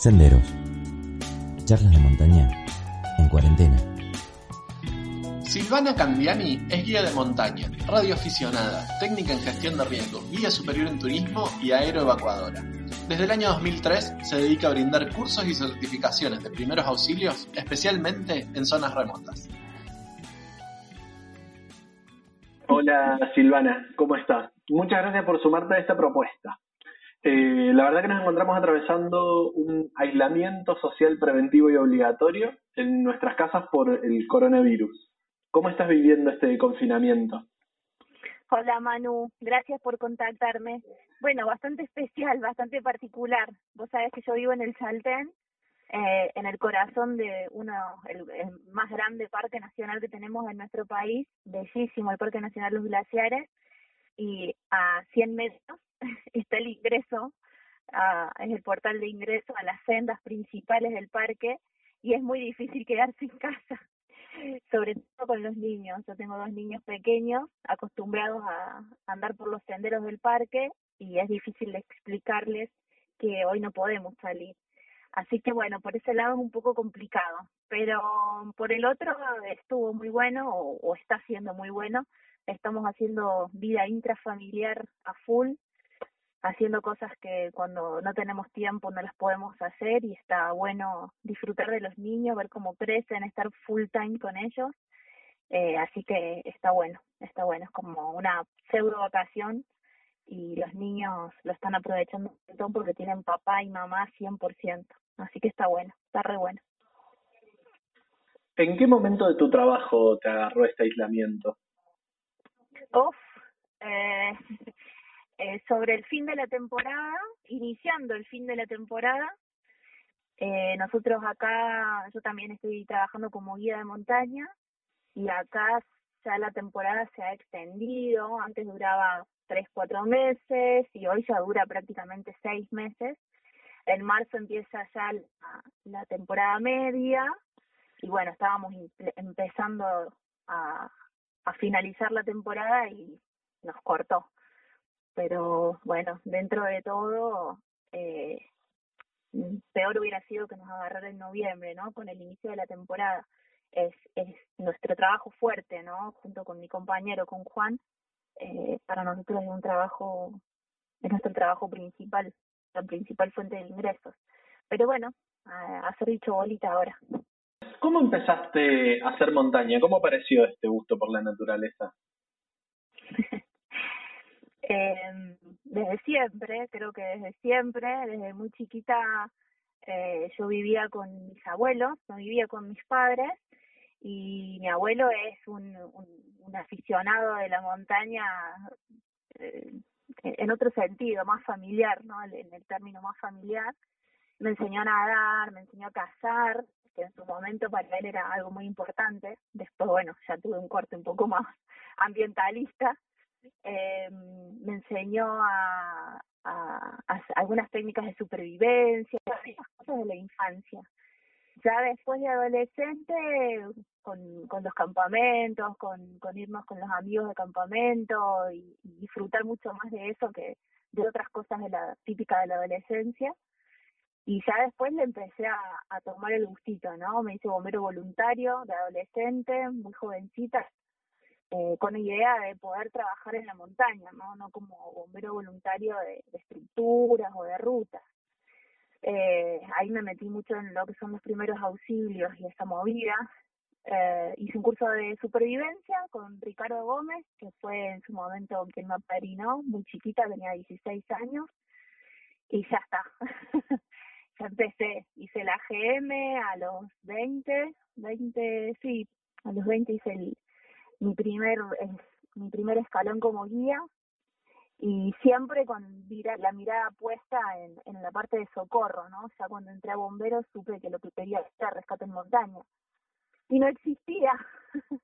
Senderos. Charlas de montaña en cuarentena. Silvana Candiani es guía de montaña, radioaficionada, técnica en gestión de riesgos, guía superior en turismo y aeroevacuadora. Desde el año 2003 se dedica a brindar cursos y certificaciones de primeros auxilios, especialmente en zonas remotas. Hola Silvana, ¿cómo estás? Muchas gracias por sumarte a esta propuesta. Eh, la verdad que nos encontramos atravesando un aislamiento social preventivo y obligatorio en nuestras casas por el coronavirus. ¿Cómo estás viviendo este confinamiento? Hola Manu, gracias por contactarme. Bueno, bastante especial, bastante particular. Vos sabés que yo vivo en el Chaltén, eh, en el corazón de uno, el, más grande parque nacional que tenemos en nuestro país, bellísimo, el Parque Nacional Los Glaciares, y a 100 metros está el ingreso, es el portal de ingreso a las sendas principales del parque y es muy difícil quedarse en casa, sobre todo con los niños. Yo tengo dos niños pequeños acostumbrados a andar por los senderos del parque y es difícil explicarles que hoy no podemos salir. Así que bueno, por ese lado es un poco complicado, pero por el otro estuvo muy bueno o, o está siendo muy bueno. Estamos haciendo vida intrafamiliar a full haciendo cosas que cuando no tenemos tiempo no las podemos hacer y está bueno disfrutar de los niños, ver cómo crecen, estar full time con ellos. Eh, así que está bueno, está bueno, es como una pseudo vacación y los niños lo están aprovechando un montón porque tienen papá y mamá 100%. Así que está bueno, está re bueno. ¿En qué momento de tu trabajo te agarró este aislamiento? Uf, eh, eh, sobre el fin de la temporada, iniciando el fin de la temporada, eh, nosotros acá, yo también estoy trabajando como guía de montaña y acá ya la temporada se ha extendido, antes duraba tres, cuatro meses y hoy ya dura prácticamente seis meses. En marzo empieza ya la, temporada media y bueno, estábamos empezando a finalizar la temporada y nos cortó pero bueno, dentro de todo, eh, peor hubiera sido que nos agarrara en noviembre, ¿no? Con el inicio de la temporada. Es, es nuestro trabajo fuerte, ¿no? Junto con mi compañero, con Juan, eh, para nosotros es un trabajo, es nuestro trabajo principal, la principal fuente de ingresos. Pero bueno, a hacer dicho bolita ahora. ¿Cómo empezaste a hacer montaña? ¿Cómo apareció este gusto por la naturaleza? Eh, desde siempre, creo que desde siempre, desde muy chiquita eh, yo vivía con mis abuelos, no vivía con mis padres y mi abuelo es un, un, aficionado de la montaña eh, en otro sentido, más familiar, ¿no? En el término más familiar. Me enseñó a nadar, me enseñó a cazar, que en su momento para él era algo muy importante. Después, bueno, ya tuve un corte un poco más ambientalista, eh, me enseñó a, algunas técnicas de supervivencia, cosas de la infancia. Ya después de adolescente, con, con los campamentos, con, con irnos con los amigos de campamento y, y disfrutar mucho más de eso que de otras cosas de la típica de la adolescencia. Y ya después le empecé a, a tomar el gustito, ¿no? Me hice bombero voluntario de adolescente, muy jovencita, eh, con idea de poder trabajar en la montaña, no, no como bombero voluntario de, de estructuras o de rutas. Eh, ahí me metí mucho en lo que son los primeros auxilios y esa movida. Eh, hice un curso de supervivencia con Ricardo Gómez, que fue en su momento quien me apadrinó, muy chiquita, tenía 16 años, y ya está. ya empecé, hice la GM a los 20, 20, sí, a los 20 hice el, mi primer mi primer escalón como guía y siempre con la mirada puesta en, en la parte de socorro, ¿no? Ya cuando entré a bomberos supe que lo que quería era rescate en montaña. Y no existía.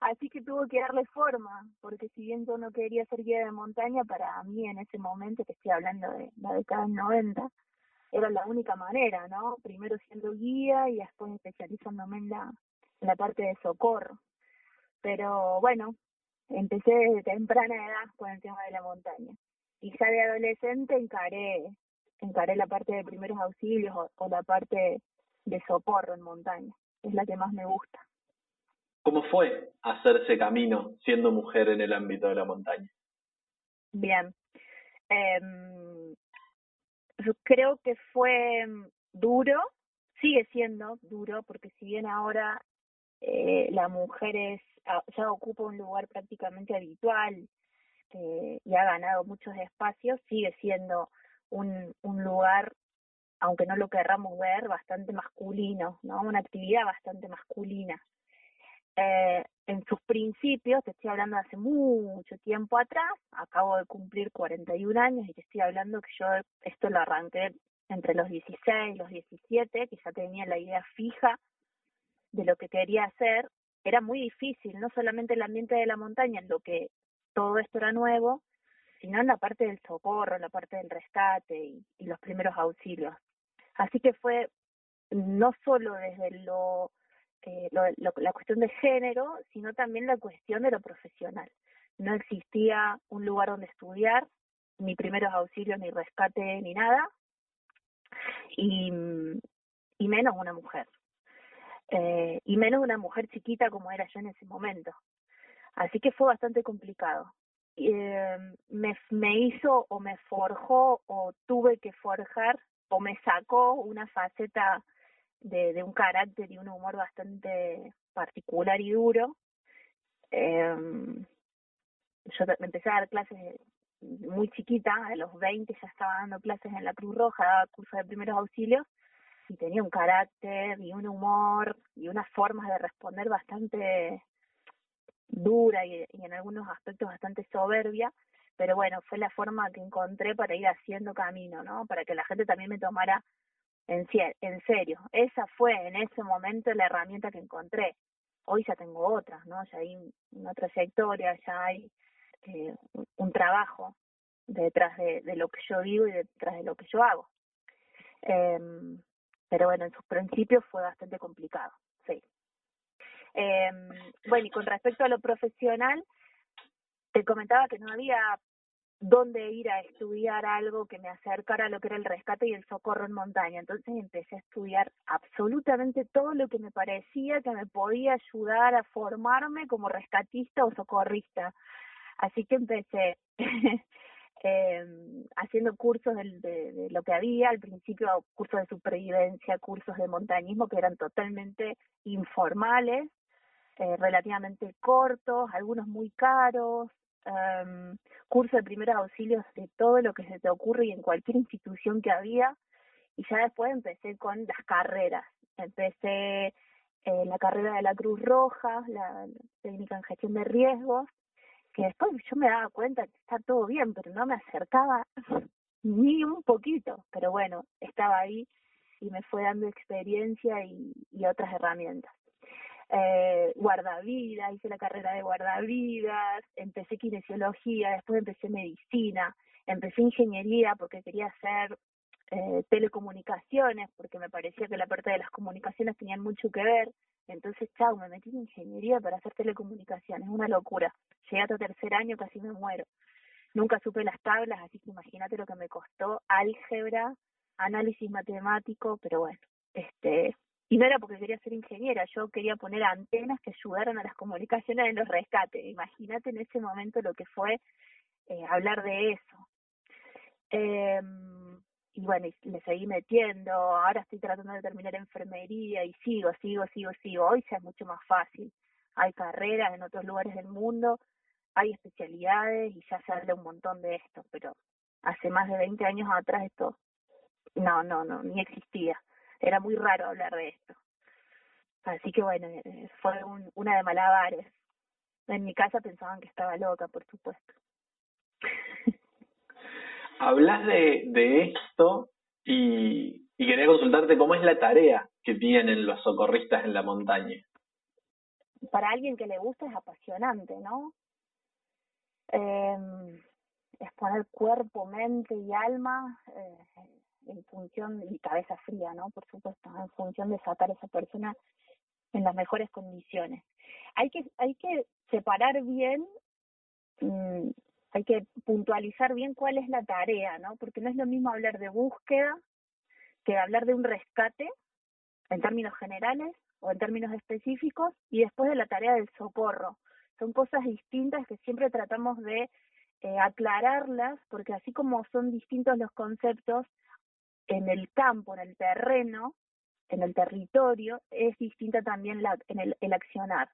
Así que tuve que darle forma, porque si bien yo no quería ser guía de montaña, para mí en ese momento, que estoy hablando de la década del 90, era la única manera, ¿no? Primero siendo guía y después especializándome en la, en la parte de socorro pero bueno, empecé desde temprana edad con el tema de la montaña. Y ya de adolescente encaré encaré la parte de primeros auxilios o, la parte de socorro en montaña. Es la que más me gusta. ¿Cómo fue hacerse camino siendo mujer en el ámbito de la montaña? Bien. Eh, yo creo que fue duro, sigue siendo duro, porque si bien ahora eh, la mujer es, ah, ya ocupa un lugar prácticamente habitual eh, y ha ganado muchos espacios, sigue siendo un, un lugar, aunque no lo querramos ver, bastante masculino, ¿no? Una actividad bastante masculina. Eh, en sus principios, te estoy hablando de hace mucho tiempo atrás, acabo de cumplir 41 años y te estoy hablando que yo esto lo arranqué entre los 16 y los 17, que ya tenía la idea fija de lo que quería hacer, era muy difícil, no solamente el ambiente de la montaña, en lo que todo esto era nuevo, sino en la parte del socorro, en la parte del rescate y, los primeros auxilios. Así que fue no solo desde lo, eh, lo, la cuestión de género, sino también la cuestión de lo profesional. No existía un lugar donde estudiar, ni primeros auxilios, ni rescate, ni nada, y, y menos una mujer. Eh, y menos una mujer chiquita como era yo en ese momento. Así que fue bastante complicado. Eh, me, me hizo o me forjó o tuve que forjar o me sacó una faceta de, un carácter y un humor bastante particular y duro. Eh, yo empecé a dar clases muy chiquita, a los 20 ya estaba dando clases en la Cruz Roja, daba cursos de primeros auxilios y tenía un carácter y un humor y unas formas de responder bastante dura y, en algunos aspectos bastante soberbia, pero bueno, fue la forma que encontré para ir haciendo camino, ¿no? Para que la gente también me tomara en, en serio. Esa fue en ese momento la herramienta que encontré. Hoy ya tengo otras, ¿no? Ya hay una trayectoria, ya hay eh, un trabajo detrás de, lo que yo vivo y detrás de lo que yo hago. Eh, pero bueno, en sus principios fue bastante complicado, sí. Eh, bueno, y con respecto a lo profesional, te comentaba que no había dónde ir a estudiar algo que me acercara a lo que era el rescate y el socorro en montaña. Entonces empecé a estudiar absolutamente todo lo que me parecía que me podía ayudar a formarme como rescatista o socorrista. Así que empecé eh, haciendo cursos de, lo que había, al principio cursos de supervivencia, cursos de montañismo que eran totalmente informales, eh, relativamente cortos, algunos muy caros, eh, cursos de primeros auxilios de todo lo que se te ocurre y en cualquier institución que había, y ya después empecé con las carreras. Empecé eh, la carrera de la Cruz Roja, la técnica en gestión de riesgos, que después yo me daba cuenta que está todo bien, pero no me acercaba ni un poquito, pero bueno, estaba ahí y me fue dando experiencia y, y otras herramientas. Eh, guardavidas, hice la carrera de guardavidas, empecé kinesiología, después empecé medicina, empecé ingeniería porque quería hacer eh, telecomunicaciones, porque me parecía que la parte de las comunicaciones tenían mucho que ver, entonces, chao, me metí en ingeniería para hacer telecomunicaciones, una locura. Llegué hasta tercer año, casi me muero. Nunca supe las tablas, así que imagínate lo que me costó álgebra, análisis matemático, pero bueno, este, y no era porque quería ser ingeniera, yo quería poner antenas que ayudaran a las comunicaciones en los rescates. Imagínate en ese momento lo que fue eh, hablar de eso. Eh, y bueno, y le seguí metiendo, ahora estoy tratando de terminar enfermería y sigo, sigo, sigo, sigo. Hoy ya es mucho más fácil. Hay carreras en otros lugares del mundo, hay especialidades y ya se habla un montón de esto, pero hace más de 20 años atrás esto no, no, no, ni existía. Era muy raro hablar de esto. Así que bueno, eh, fue un, una de malabares. En mi casa pensaban que estaba loca, por supuesto. Hablas de, de esto y, y quería consultarte cómo es la tarea que tienen los socorristas en la montaña. Para alguien que le gusta es apasionante, ¿no? Eh, es poner cuerpo, mente y alma eh, en función, y cabeza fría, ¿no? Por supuesto, en función de sacar a esa persona en las mejores condiciones. Hay que, hay que separar bien mm, hay que puntualizar bien cuál es la tarea, ¿no? Porque no es lo mismo hablar de búsqueda que hablar de un rescate en términos generales o en términos específicos y después de la tarea del socorro. Son cosas distintas que siempre tratamos de eh, aclararlas porque así como son distintos los conceptos en el campo, en el terreno, en el territorio, es distinta también la, en el, el accionar.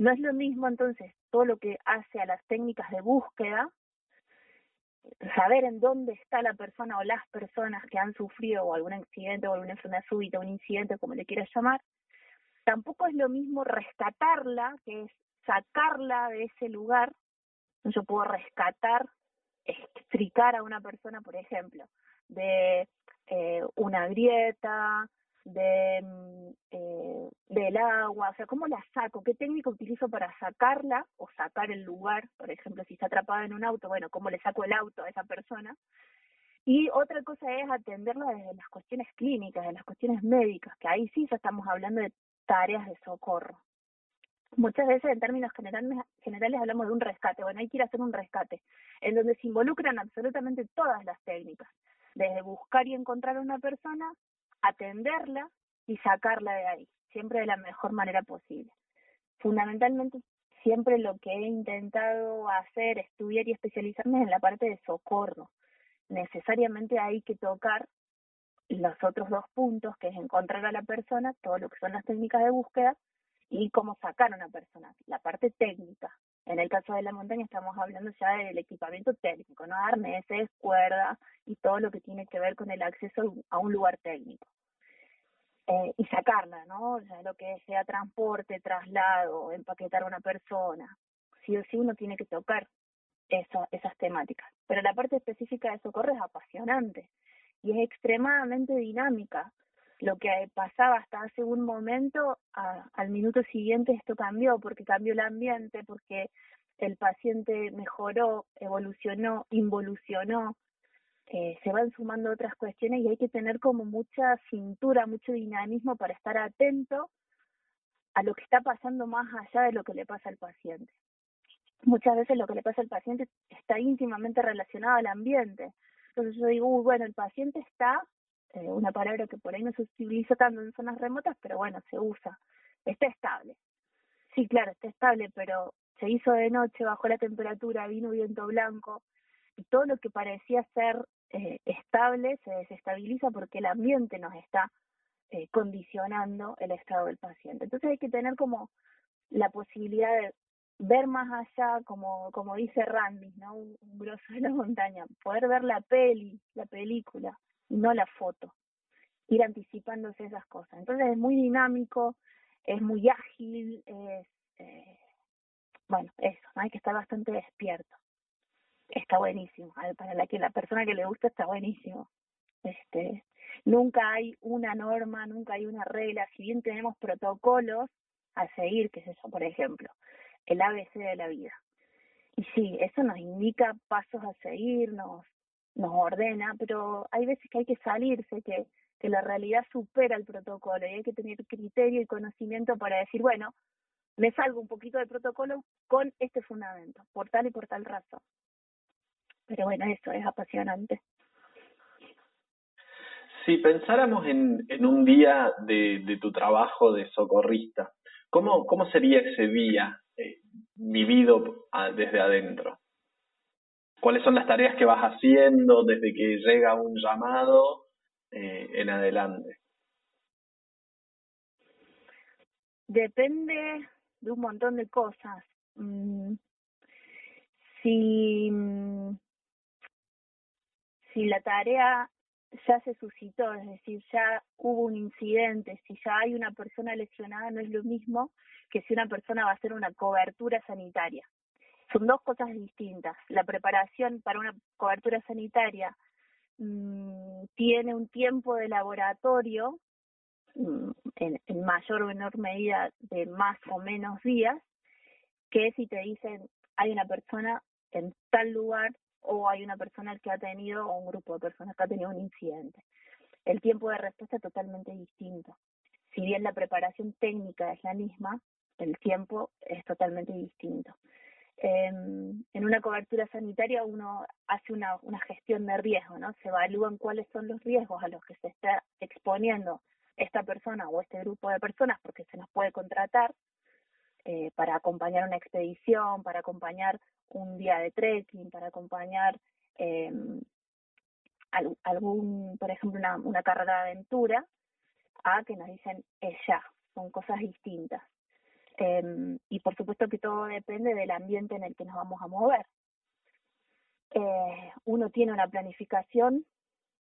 No es lo mismo entonces todo lo que hace a las técnicas de búsqueda, saber en dónde está la persona o las personas que han sufrido algún accidente o alguna enfermedad súbita, un incidente, como le quieras llamar, tampoco es lo mismo rescatarla, que es sacarla de ese lugar. Yo puedo rescatar, explicar a una persona, por ejemplo, de eh, una grieta, de mm, eh, del agua, o sea, ¿cómo la saco? ¿Qué técnica utilizo para sacarla o sacar el lugar? Por ejemplo, si está atrapada en un auto, bueno, ¿cómo le saco el auto a esa persona? Y otra cosa es atenderla desde las cuestiones clínicas, de las cuestiones médicas, que ahí sí ya estamos hablando de tareas de socorro. Muchas veces en términos generales, generales hablamos de un rescate, bueno, hay que ir a hacer un rescate, en donde se involucran absolutamente todas las técnicas, desde buscar y encontrar a una persona atenderla y sacarla de ahí, siempre de la mejor manera posible. Fundamentalmente, siempre lo que he intentado hacer, estudiar y especializarme es en la parte de socorro. Necesariamente hay que tocar los otros dos puntos, que es encontrar a la persona, todo lo que son las técnicas de búsqueda y cómo sacar a una persona, la parte técnica. En el caso de la montaña estamos hablando ya del equipamiento técnico, ¿no? Arneses, cuerda y todo lo que tiene que ver con el acceso a un lugar técnico. Eh, y sacarla, ¿no? Sea, lo que sea transporte, traslado, empaquetar a una persona. Sí o sí uno tiene que tocar esas temáticas. Pero la parte específica de socorro es apasionante y es extremadamente dinámica. Lo que pasaba hasta hace un momento, al minuto siguiente esto cambió, porque cambió el ambiente, porque el paciente mejoró, evolucionó, involucionó, eh, se van sumando otras cuestiones y hay que tener como mucha cintura, mucho dinamismo para estar atento a lo que está pasando más allá de lo que le pasa al paciente. Muchas veces lo que le pasa al paciente está íntimamente relacionado al ambiente. Entonces yo digo, bueno, el paciente está, eh, una palabra que por ahí no se utiliza tanto en zonas remotas, pero bueno, se usa, está estable. Sí, claro, está estable, pero se hizo de noche, bajó la temperatura, vino viento blanco, y todo lo que parecía ser eh, estable se desestabiliza porque el ambiente nos está eh, condicionando el estado del paciente. Entonces hay que tener como la posibilidad de ver más allá, como, como dice Randy, ¿no? Un, un grosso de la montaña, poder ver la peli, la película, y no la foto, ir anticipándose esas cosas. Entonces es muy dinámico, es muy ágil, es, eh, bueno, eso, hay que estar bastante despierto está buenísimo. Para la que la persona que le gusta está buenísimo. Este, nunca hay una norma, nunca hay una regla. Si bien tenemos protocolos a seguir, que es eso, por ejemplo, el ABC de la vida. Y sí, eso nos indica pasos a seguir, nos, nos ordena, pero hay veces que hay que salirse, que, la realidad supera el protocolo y hay que tener criterio y conocimiento para decir, bueno, me salgo un poquito del protocolo con este fundamento, por tal y por tal razón. Pero bueno, eso es apasionante. Si pensáramos en, un día de, tu trabajo de socorrista, ¿cómo, cómo sería ese día eh, vivido desde adentro? ¿Cuáles son las tareas que vas haciendo desde que llega un llamado eh, en adelante? Depende de un montón de cosas. Mm, si mm, si la tarea ya se suscitó, es decir, ya hubo un incidente, si ya hay una persona lesionada, no es lo mismo que si una persona va a hacer una cobertura sanitaria. Son dos cosas distintas. La preparación para una cobertura sanitaria mmm, tiene un tiempo de laboratorio mmm, en, en mayor o menor medida de más o menos días, que si te dicen hay una persona en tal lugar o hay una persona que ha tenido, o un grupo de personas que ha tenido un incidente. El tiempo de respuesta es totalmente distinto. Si bien la preparación técnica es la misma, el tiempo es totalmente distinto. En una cobertura sanitaria uno hace una, una gestión de riesgo, ¿no? Se evalúan cuáles son los riesgos a los que se está exponiendo esta persona o este grupo de personas porque se nos puede contratar eh, para acompañar una expedición, para acompañar un día de trekking, para acompañar eh, algún, por ejemplo, una, una carrera de aventura, a que nos dicen es ya, son cosas distintas. Eh, y por supuesto que todo depende del ambiente en el que nos vamos a mover. Eh, uno tiene una planificación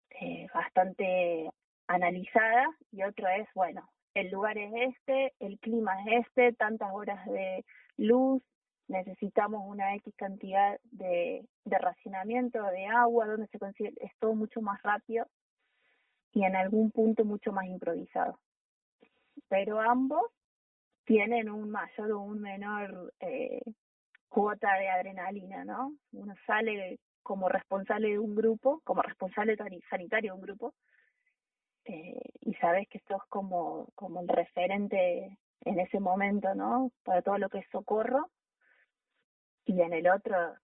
eh, bastante analizada y otro es, bueno, el lugar es este, el clima es este, tantas horas de luz, necesitamos una X cantidad de, de racionamiento de agua, donde se consigue, es todo mucho más rápido y en algún punto mucho más improvisado. Pero ambos tienen un mayor o un menor eh, cuota de adrenalina, ¿no? Uno sale como responsable de un grupo, como responsable sanitario de un grupo, eh, y sabes que sos como, como el referente en ese momento, ¿no? Para todo lo que es socorro, y en el otro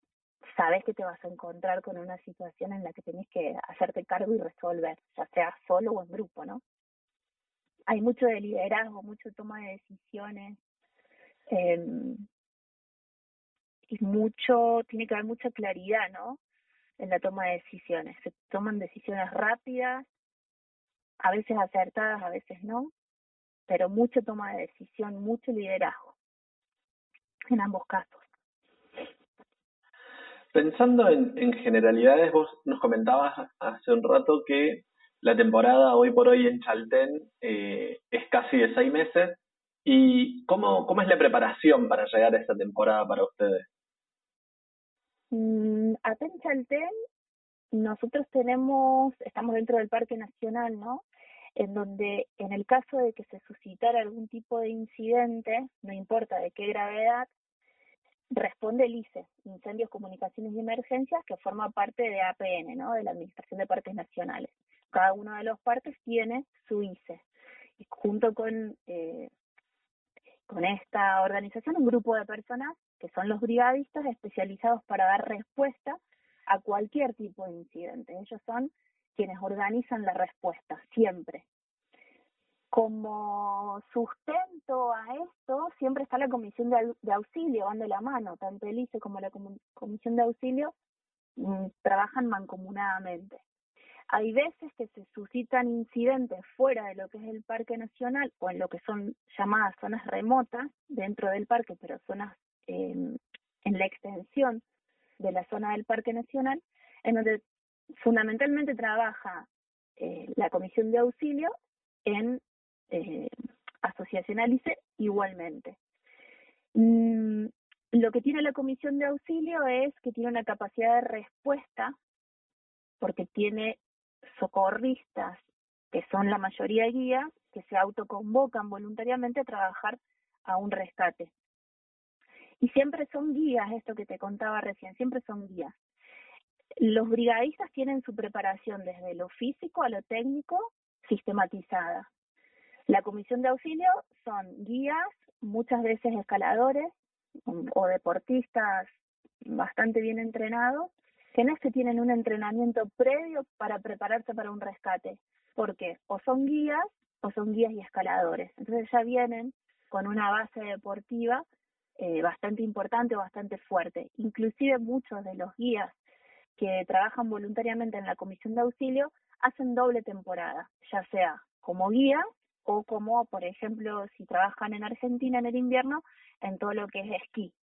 sabes que te vas a encontrar con una situación en la que tenés que hacerte cargo y resolver, ya sea solo o en grupo, ¿no? Hay mucho de liderazgo, mucho toma de decisiones, eh, y mucho, tiene que haber mucha claridad, ¿no? En la toma de decisiones. Se toman decisiones rápidas, a veces acertadas, a veces no, pero mucha toma de decisión, mucho liderazgo en ambos casos. Pensando en, en generalidades, vos nos comentabas hace un rato que la temporada hoy por hoy en Chaltén eh, es casi de seis meses. ¿Y cómo, cómo es la preparación para llegar a esta temporada para ustedes? Mm, acá en Chaltén nosotros tenemos, estamos dentro del Parque Nacional, ¿no? En donde en el caso de que se suscitara algún tipo de incidente, no importa de qué gravedad, responde el ICE, Incendios, Comunicaciones y Emergencias, que forma parte de APN, ¿no? De la Administración de Parques Nacionales. Cada uno de los parques tiene su ICE. Y junto con, eh, con esta organización, un grupo de personas que son los brigadistas especializados para dar respuesta a cualquier tipo de incidente. Ellos son quienes organizan la respuesta, siempre. Como sustento a esto, siempre está la comisión de, auxilio, van de la mano, tanto el ICE como la comisión de auxilio mm, trabajan mancomunadamente. Hay veces que se suscitan incidentes fuera de lo que es el Parque Nacional o en lo que son llamadas zonas remotas dentro del parque, pero zonas en la extensión de la zona del Parque Nacional, en donde fundamentalmente trabaja eh, la Comisión de Auxilio en eh, Asociación Alice igualmente. Mm, lo que tiene la Comisión de Auxilio es que tiene una capacidad de respuesta porque tiene socorristas, que son la mayoría guías, que se autoconvocan voluntariamente a trabajar a un rescate. Y siempre son guías, esto que te contaba recién, siempre son guías. Los brigadistas tienen su preparación desde lo físico a lo técnico sistematizada. La comisión de auxilio son guías, muchas veces escaladores o deportistas bastante bien entrenados, que no que tienen un entrenamiento previo para prepararse para un rescate, porque o son guías o son guías y escaladores. Entonces ya vienen con una base deportiva eh, bastante importante o bastante fuerte. Inclusive muchos de los guías que trabajan voluntariamente en la comisión de auxilio hacen doble temporada, ya sea como guía o como, por ejemplo, si trabajan en Argentina en el invierno, en todo lo que es esquí,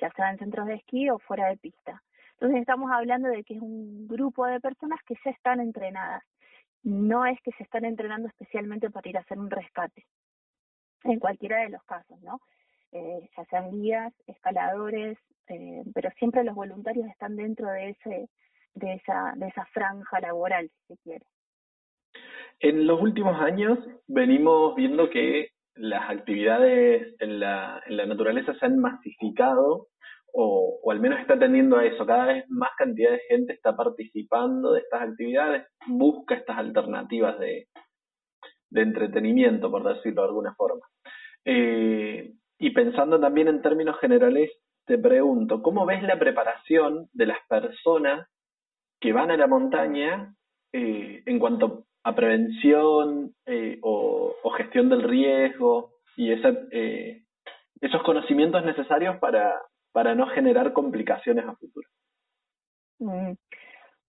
ya sea en centros de esquí o fuera de pista. Entonces estamos hablando de que es un grupo de personas que ya están entrenadas. No es que se están entrenando especialmente para ir a hacer un rescate, en cualquiera de los casos, ¿no? Eh, ya sean guías, escaladores, eh, pero siempre los voluntarios están dentro de ese de esa de esa franja laboral, si se quiere. En los últimos años venimos viendo que las actividades en la, en la naturaleza se han masificado o, o, al menos está tendiendo a eso. Cada vez más cantidad de gente está participando de estas actividades, busca estas alternativas de, de entretenimiento, por decirlo de alguna forma. Eh, y pensando también en términos generales te pregunto, ¿cómo ves la preparación de las personas que van a la montaña eh, en cuanto a prevención eh, o, gestión del riesgo y eh, esos conocimientos necesarios para, para no generar complicaciones a futuro? Mm.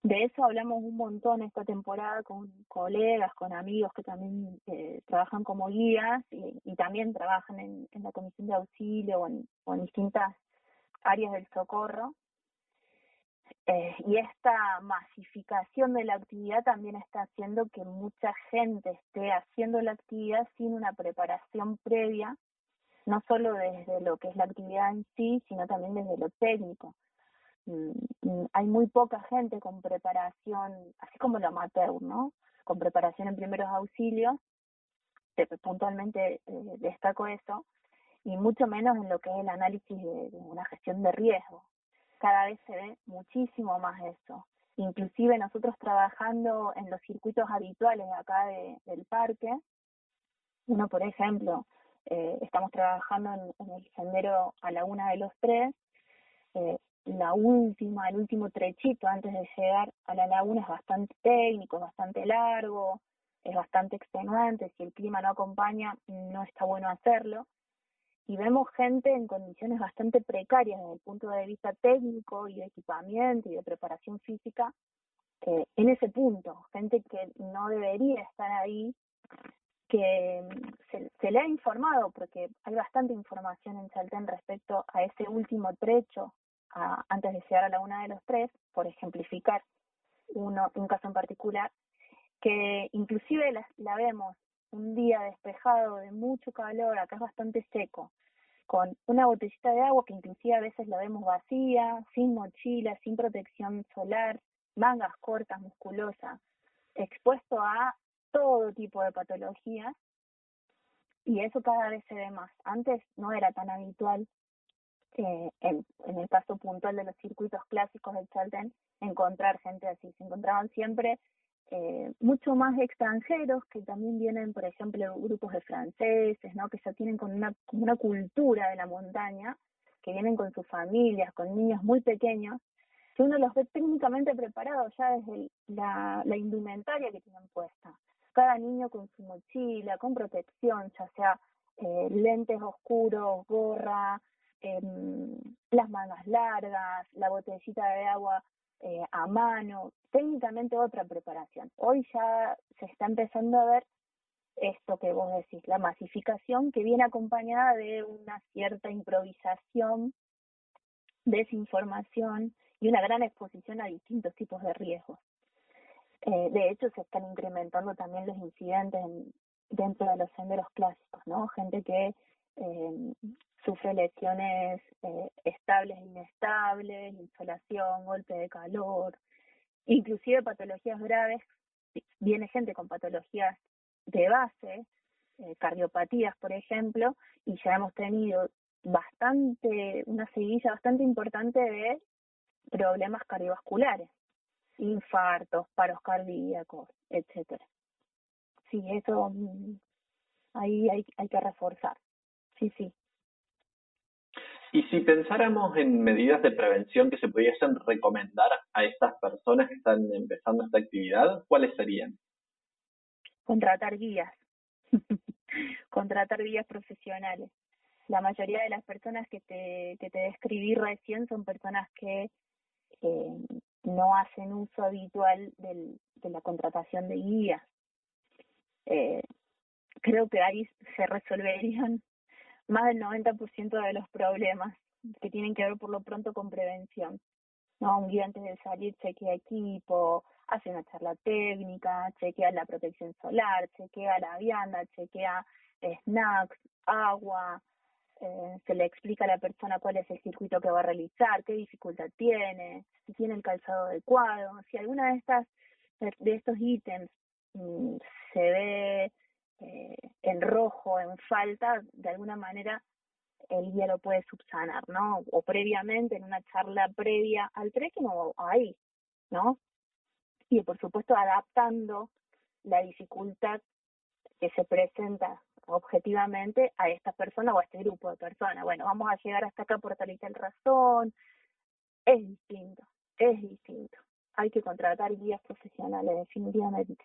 De eso hablamos un montón esta temporada con colegas, con amigos que también eh, trabajan como guías y, también trabajan en, la comisión de auxilio o en, distintas áreas del socorro. Eh, y esta masificación de la actividad también está haciendo que mucha gente esté haciendo la actividad sin una preparación previa, no solo desde lo que es la actividad en sí, sino también desde lo técnico Mm, mm, hay muy poca gente con preparación, así como lo amateur, ¿no? Con preparación en primeros auxilios, puntualmente eh, destaco eso, y mucho menos en lo que es el análisis de, una gestión de riesgo. Cada vez se ve muchísimo más eso. Inclusive nosotros trabajando en los circuitos habituales acá del parque, uno por ejemplo, eh, estamos trabajando en, el sendero a la una de los tres, eh, la última, el último trechito antes de llegar a la laguna es bastante técnico, bastante largo, es bastante extenuante, si el clima no acompaña no está bueno hacerlo. Y vemos gente en condiciones bastante precarias desde el punto de vista técnico y de equipamiento y de preparación física eh, en ese punto, gente que no debería estar ahí, que se, se, le ha informado, porque hay bastante información en Chaltén respecto a ese último trecho antes de llegar a la una de los tres, por ejemplificar uno, un caso en particular, que inclusive la, la vemos un día despejado de mucho calor, acá es bastante seco, con una botellita de agua que inclusive a veces la vemos vacía, sin mochila, sin protección solar, mangas cortas, musculosas, expuesto a todo tipo de patologías y eso cada vez se ve más. Antes no era tan habitual eh, en, el caso puntual de los circuitos clásicos del Chaltén, encontrar gente así. Se encontraban siempre eh, mucho más extranjeros que también vienen, por ejemplo, grupos de franceses, ¿no? que ya tienen con una, una cultura de la montaña, que vienen con sus familias, con niños muy pequeños, que uno los ve técnicamente preparados ya desde la indumentaria que tienen puesta. Cada niño con su mochila, con protección, ya sea eh, lentes oscuros, gorra, Em, las mangas largas, la botellita de agua eh, a mano, técnicamente otra preparación. Hoy ya se está empezando a ver esto que vos decís, la masificación que viene acompañada de una cierta improvisación, desinformación y una gran exposición a distintos tipos de riesgos. Eh, de hecho, se están incrementando también los incidentes dentro de los senderos clásicos, ¿no? Gente que eh, sufre lesiones eh, estables e inestables, insolación, golpe de calor, inclusive patologías graves. Viene gente con patologías de base, eh, cardiopatías, por ejemplo, y ya hemos tenido bastante, una seguilla bastante importante de problemas cardiovasculares, infartos, paros cardíacos, etcétera. Sí, eso mm, ahí hay, hay que reforzar. Sí, sí. Y si pensáramos en medidas de prevención que se pudiesen recomendar a estas personas que están empezando esta actividad, ¿cuáles serían? Contratar guías, contratar guías profesionales. La mayoría de las personas que te, que te describí recién son personas que eh, no hacen uso habitual del, de la contratación de guías. Eh, creo que ahí se resolverían más del 90% de los problemas que tienen que ver por lo pronto con prevención. ¿no? Un guía antes de salir chequea equipo, hace una charla técnica, chequea la protección solar, chequea la vianda, chequea snacks, agua, eh, se le explica a la persona cuál es el circuito que va a realizar, qué dificultad tiene, si tiene el calzado adecuado, si alguna de estas de estos ítems mm, se ve eh, en rojo, en falta, de alguna manera el guía lo puede subsanar, ¿no? O previamente, en una charla previa al trekking o ahí, ¿no? Y por supuesto adaptando la dificultad que se presenta objetivamente a esta persona o a este grupo de personas. Bueno, vamos a llegar hasta acá por tal y tal razón. Es distinto, es distinto. Hay que contratar guías profesionales, definitivamente.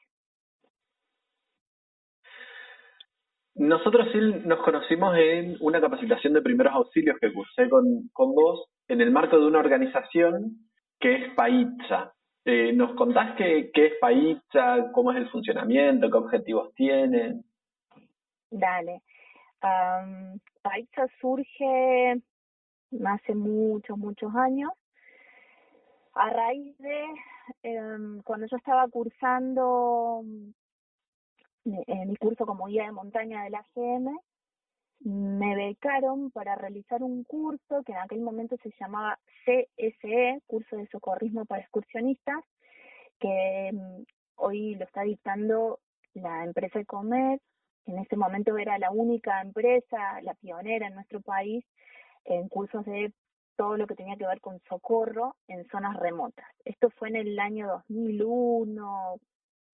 Nosotros sí nos conocimos en una capacitación de primeros auxilios que cursé con, con vos en el marco de una organización que es PAITSA. Eh, ¿Nos contás qué, qué es PAITSA, cómo es el funcionamiento, qué objetivos tienen? Dale. Um, PAITSA surge hace muchos, muchos años a raíz de em, cuando yo estaba cursando en mi curso como guía de montaña de la GM, me becaron para realizar un curso que en aquel momento se llamaba CSE, Curso de Socorrismo para Excursionistas, que mm, hoy lo está dictando la empresa Comer. En ese momento era la única empresa, la pionera en nuestro país, en cursos de todo lo que tenía que ver con socorro en zonas remotas. Esto fue en el año 2001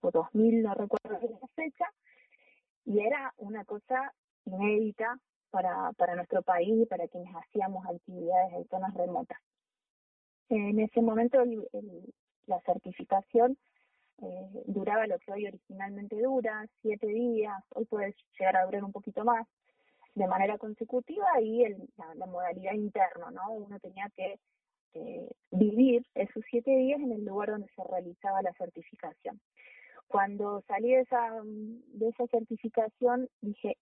o 2000, no recuerdo la fecha, y era una cosa inédita para, para nuestro país y para quienes hacíamos actividades en zonas remotas. En ese momento la certificación eh, duraba lo que hoy originalmente dura, siete días, hoy puede llegar a durar un poquito más, de manera consecutiva y el, la, modalidad interna, ¿no? Uno tenía que eh, vivir esos siete días en el lugar donde se realizaba la certificación. Cuando salí de esa, de esa certificación dije,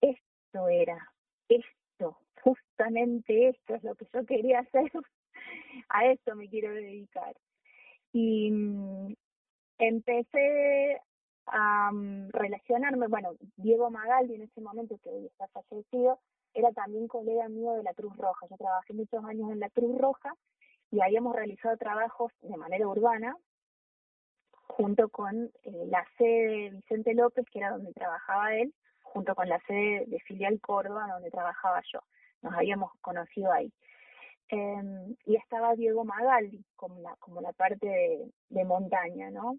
esto era, esto, justamente esto es lo que yo quería hacer, a esto me quiero dedicar. Y mm, empecé a mm, relacionarme, bueno, Diego Magaldi en ese momento, que hoy está fallecido, era también colega mío de la Cruz Roja. Yo trabajé muchos años en la Cruz Roja y habíamos realizado trabajos de manera urbana junto con eh, la sede de Vicente López, que era donde trabajaba él, junto con la sede de filial Córdoba, donde trabajaba yo. Nos habíamos conocido ahí. Eh, y estaba Diego Magaldi como la, como la parte de, de montaña, ¿no?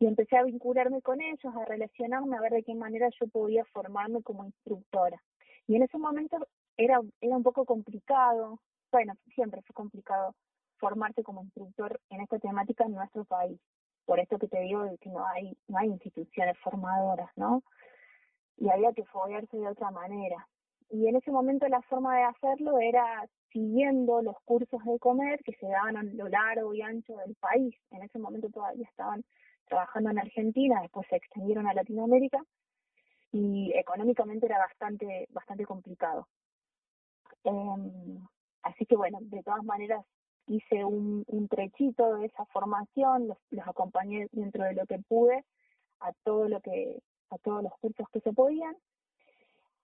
Y empecé a vincularme con ellos, a relacionarme, a ver de qué manera yo podía formarme como instructora. Y en ese momento era, era un poco complicado, bueno, siempre fue complicado formarse como instructor en esta temática en nuestro país. Por esto que te digo que no hay, no hay instituciones formadoras, ¿no? Y había que foguearse de otra manera. Y en ese momento la forma de hacerlo era siguiendo los cursos de comer que se daban a lo largo y ancho del país. En ese momento todavía estaban trabajando en Argentina, después se extendieron a Latinoamérica y económicamente era bastante, bastante complicado. Eh, así que bueno, de todas maneras hice un, un trechito de esa formación, los, los acompañé dentro de lo que pude a todo lo que, a todos los cursos que se podían,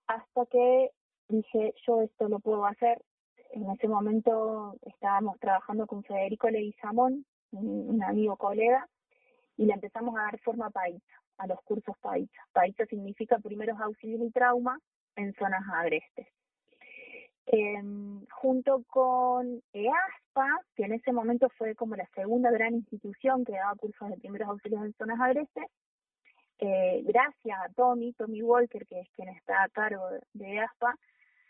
hasta que dije yo esto lo puedo hacer. En ese momento estábamos trabajando con Federico Leguizamón, un, un amigo colega, y le empezamos a dar forma paisa, a los cursos paisa. Paisa significa primeros auxilios y trauma en zonas agrestes. Eh, junto con EASPA, que en ese momento fue como la segunda gran institución que daba cursos de primeros auxilios en zonas agrestes, eh, gracias a Tommy, Tommy Walker, que es quien está a cargo de EASPA,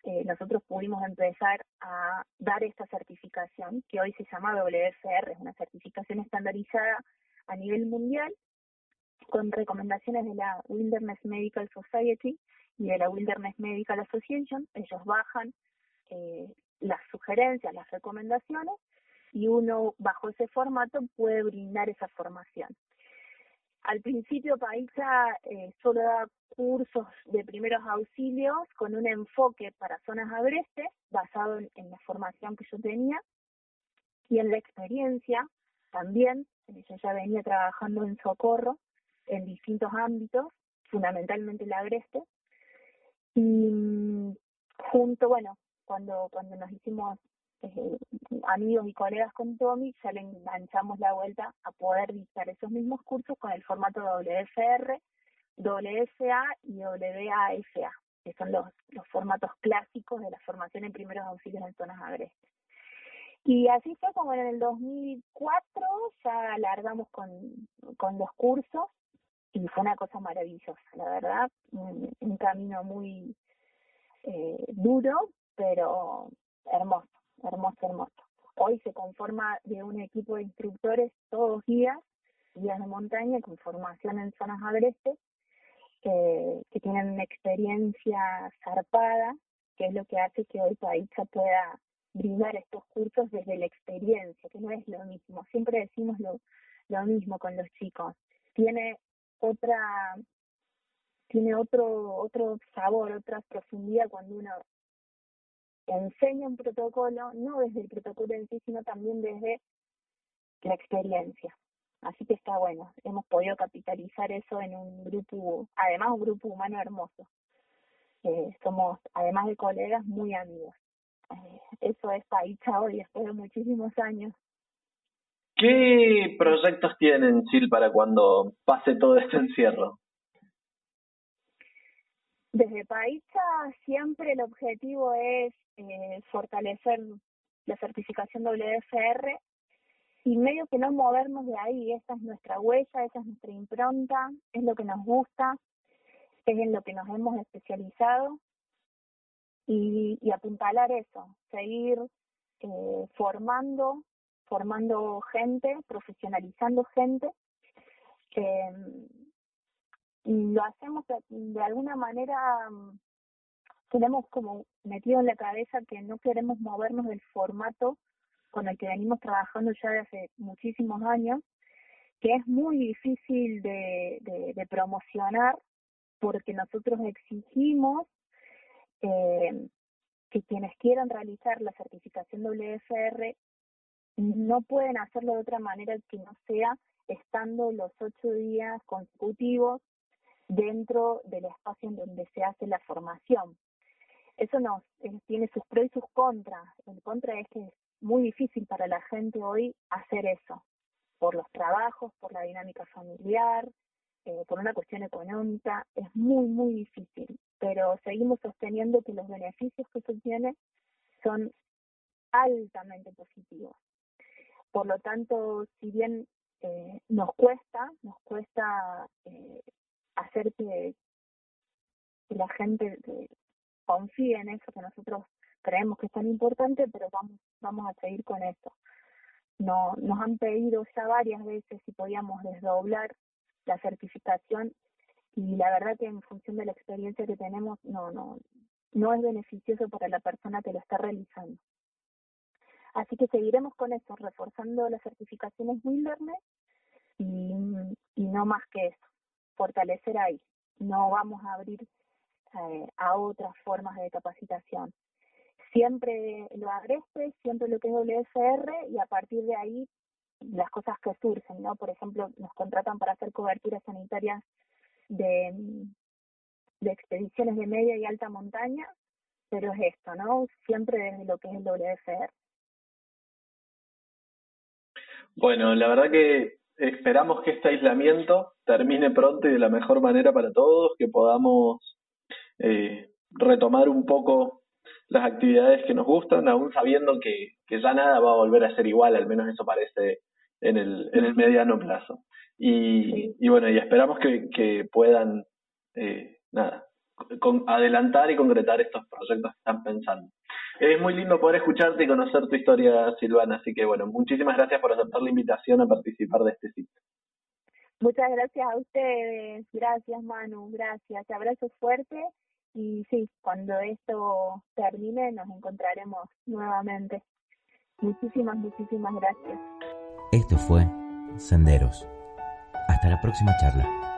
eh, nosotros pudimos empezar a dar esta certificación, que hoy se llama WFR, es una certificación estandarizada a nivel mundial, con recomendaciones de la Wilderness Medical Society y de la Wilderness Medical Association. Ellos bajan eh, las sugerencias, las recomendaciones, y uno bajo ese formato puede brindar esa formación. Al principio Paisa eh, solo da cursos de primeros auxilios con un enfoque para zonas agrestes basado en, la formación que yo tenía y en la experiencia también. Yo ya venía trabajando en socorro en distintos ámbitos, fundamentalmente la agreste. Y mm, junto, bueno, cuando, cuando nos hicimos eh, amigos y colegas con Tommy, ya le enganchamos la vuelta a poder dictar esos mismos cursos con el formato WFR, WSA y WAFA, que son los, los formatos clásicos de la formación en primeros auxilios en zonas agrestes. Y así fue como en el 2004 ya alargamos con, con los cursos y fue una cosa maravillosa, la verdad, un, camino muy eh, duro, pero hermoso, hermoso, hermoso. Hoy se conforma de un equipo de instructores, todos guías, guías de montaña con formación en zonas agrestes, que tienen una experiencia zarpada, que es lo que hace que hoy Paicha pueda brindar estos cursos desde la experiencia, que no es lo mismo. Siempre decimos lo, lo mismo con los chicos. Tiene otra tiene otro otro sabor, otra profundidad cuando uno enseña un protocolo, no desde el protocolo en sí, sino también desde la experiencia. Así que está bueno, hemos podido capitalizar eso en un grupo, además un grupo humano hermoso. Eh, somos, además de colegas, muy amigos. Eh, eso es Paicha hoy, después de muchísimos años. ¿Qué proyectos tienen, Sil, para cuando pase todo este encierro? Desde Paicha siempre el objetivo es eh, fortalecer la certificación WFR y medio que no movernos de ahí, esa es nuestra huella, esa es nuestra impronta, es lo que nos gusta, es en lo que nos hemos especializado y, y apuntalar eso, seguir eh, formando, formando gente, profesionalizando gente. Eh, y lo hacemos de, alguna manera, mm, tenemos como metido en la cabeza que no queremos movernos del formato con el que venimos trabajando ya de hace muchísimos años, que es muy difícil de, de, promocionar porque nosotros exigimos eh, que quienes quieran realizar la certificación WFR no pueden hacerlo de otra manera que no sea estando los ocho días consecutivos dentro del espacio en donde se hace la formación. Eso nos tiene sus pros y sus contras. El contra es que muy difícil para la gente hoy hacer eso, por los trabajos, por la dinámica familiar, eh, por una cuestión económica, es muy, muy difícil, pero seguimos sosteniendo que los beneficios que se tiene son altamente positivos. Por lo tanto, si bien eh, nos cuesta, nos cuesta eh, hacer que, la gente confíe en eso que nosotros creemos que es tan importante, pero vamos, vamos a seguir con eso. No, nos han pedido ya varias veces si podíamos desdoblar la certificación y la verdad que en función de la experiencia que tenemos no, no, no es beneficioso para la persona que lo está realizando. Así que seguiremos con eso, reforzando las certificaciones Wilderness y, y no más que eso, fortalecer ahí. No vamos a abrir eh, a otras formas de capacitación siempre lo agreste, siempre lo que es WFR y a partir de ahí las cosas que surgen, ¿no? Por ejemplo, nos contratan para hacer coberturas sanitarias de, de expediciones de media y alta montaña, pero es esto, ¿no? Siempre desde lo que es el WFR. Bueno, la verdad que esperamos que este aislamiento termine pronto y de la mejor manera para todos, que podamos eh, retomar un poco las actividades que nos gustan, aún sabiendo que, que ya nada va a volver a ser igual, al menos eso parece en el, en el mediano plazo. Y, y bueno, y esperamos que, que puedan, eh, nada, con, adelantar y concretar estos proyectos que están pensando. Es muy lindo poder escucharte y conocer tu historia, Silvana, así que bueno, muchísimas gracias por aceptar la invitación a participar de este sitio. Muchas gracias a ustedes, gracias Manu, gracias, abrazo fuerte y sí, cuando esto termine nos encontraremos nuevamente. Muchísimas, muchísimas gracias. Esto fue Senderos. Hasta la próxima charla.